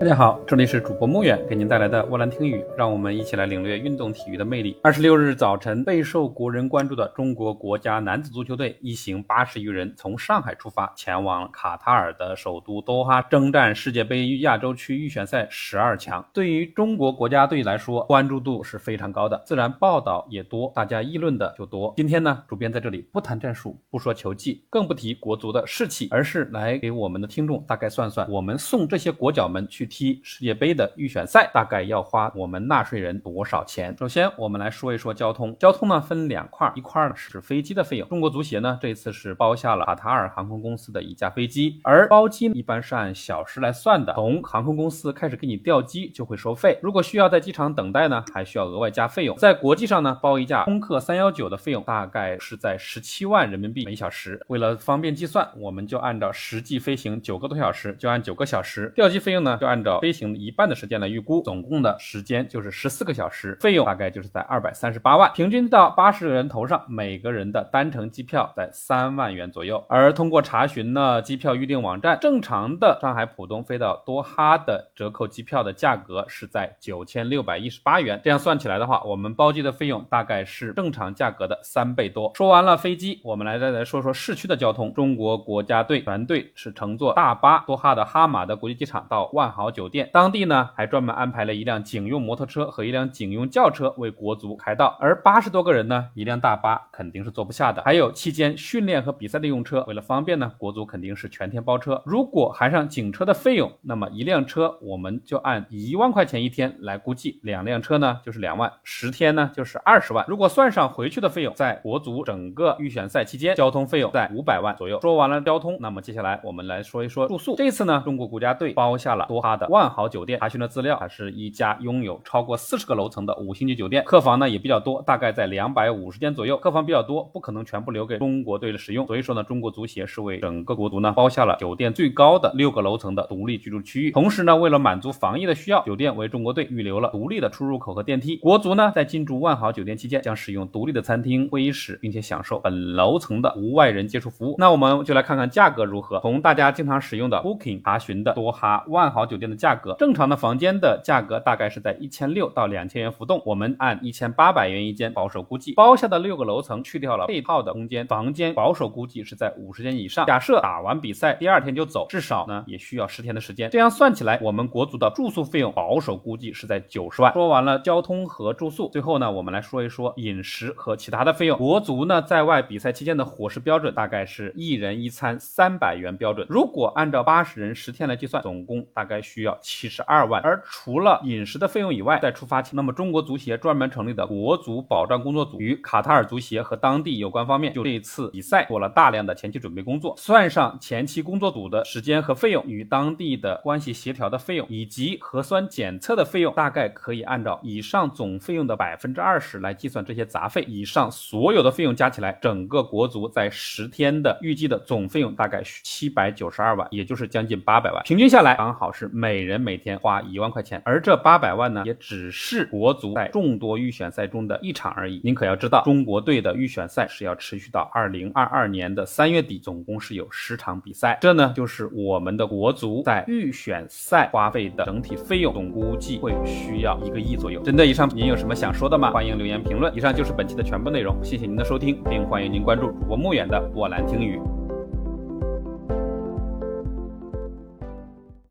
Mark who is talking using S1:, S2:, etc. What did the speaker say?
S1: 大家好，这里是主播穆远给您带来的沃兰听语，让我们一起来领略运动体育的魅力。二十六日早晨，备受国人关注的中国国家男子足球队一行八十余人从上海出发，前往卡塔尔的首都多哈征战世界杯亚洲区预选赛十二强。对于中国国家队来说，关注度是非常高的，自然报道也多，大家议论的就多。今天呢，主编在这里不谈战术，不说球技，更不提国足的士气，而是来给我们的听众大概算算，我们送这些国脚们去。踢世界杯的预选赛大概要花我们纳税人多少钱？首先，我们来说一说交通。交通呢分两块，一块呢是飞机的费用。中国足协呢这次是包下了卡塔尔航空公司的一架飞机，而包机一般是按小时来算的。从航空公司开始给你调机就会收费，如果需要在机场等待呢，还需要额外加费用。在国际上呢，包一架空客三幺九的费用大概是在十七万人民币每小时。为了方便计算，我们就按照实际飞行九个多小时，就按九个小时。调机费用呢就按。按照飞行一半的时间来预估，总共的时间就是十四个小时，费用大概就是在二百三十八万，平均到八十个人头上，每个人的单程机票在三万元左右。而通过查询呢，机票预订网站，正常的上海浦东飞到多哈的折扣机票的价格是在九千六百一十八元。这样算起来的话，我们包机的费用大概是正常价格的三倍多。说完了飞机，我们来再来说说市区的交通。中国国家队全队是乘坐大巴多哈的哈马的国际机场到万豪。酒店当地呢，还专门安排了一辆警用摩托车和一辆警用轿车为国足开道，而八十多个人呢，一辆大巴肯定是坐不下的。还有期间训练和比赛的用车，为了方便呢，国足肯定是全天包车。如果含上警车的费用，那么一辆车我们就按一万块钱一天来估计，两辆车呢就是两万，十天呢就是二十万。如果算上回去的费用，在国足整个预选赛期间，交通费用在五百万左右。说完了交通，那么接下来我们来说一说住宿。这次呢，中国国家队包下了多哈。的万豪酒店查询的资料，还是一家拥有超过四十个楼层的五星级酒店，客房呢也比较多，大概在两百五十间左右。客房比较多，不可能全部留给中国队的使用，所以说呢，中国足协是为整个国足呢包下了酒店最高的六个楼层的独立居住区域。同时呢，为了满足防疫的需要，酒店为中国队预留了独立的出入口和电梯。国足呢在进驻万豪酒店期间，将使用独立的餐厅、会议室，并且享受本楼层的无外人接触服务。那我们就来看看价格如何。从大家经常使用的 Booking 查询的多哈万豪酒店。的价格，正常的房间的价格大概是在一千六到两千元浮动，我们按一千八百元一间保守估计，包下的六个楼层去掉了配套的空间，房间保守估计是在五十间以上。假设打完比赛第二天就走，至少呢也需要十天的时间，这样算起来，我们国足的住宿费用保守估计是在九十万。说完了交通和住宿，最后呢我们来说一说饮食和其他的费用。国足呢在外比赛期间的伙食标准大概是一人一餐三百元标准，如果按照八十人十天来计算，总共大概需。需要七十二万，而除了饮食的费用以外，在出发前，那么中国足协专门成立的国足保障工作组与卡塔尔足协和当地有关方面，就这一次比赛做了大量的前期准备工作。算上前期工作组的时间和费用，与当地的关系协调的费用，以及核酸检测的费用，大概可以按照以上总费用的百分之二十来计算这些杂费。以上所有的费用加起来，整个国足在十天的预计的总费用大概七百九十二万，也就是将近八百万，平均下来刚好是。每人每天花一万块钱，而这八百万呢，也只是国足在众多预选赛中的一场而已。您可要知道，中国队的预选赛是要持续到二零二二年的三月底，总共是有十场比赛。这呢，就是我们的国足在预选赛花费的整体费用，总估计会需要一个亿左右。针对以上，您有什么想说的吗？欢迎留言评论。以上就是本期的全部内容，谢谢您的收听，并欢迎您关注主播穆远的波兰听语。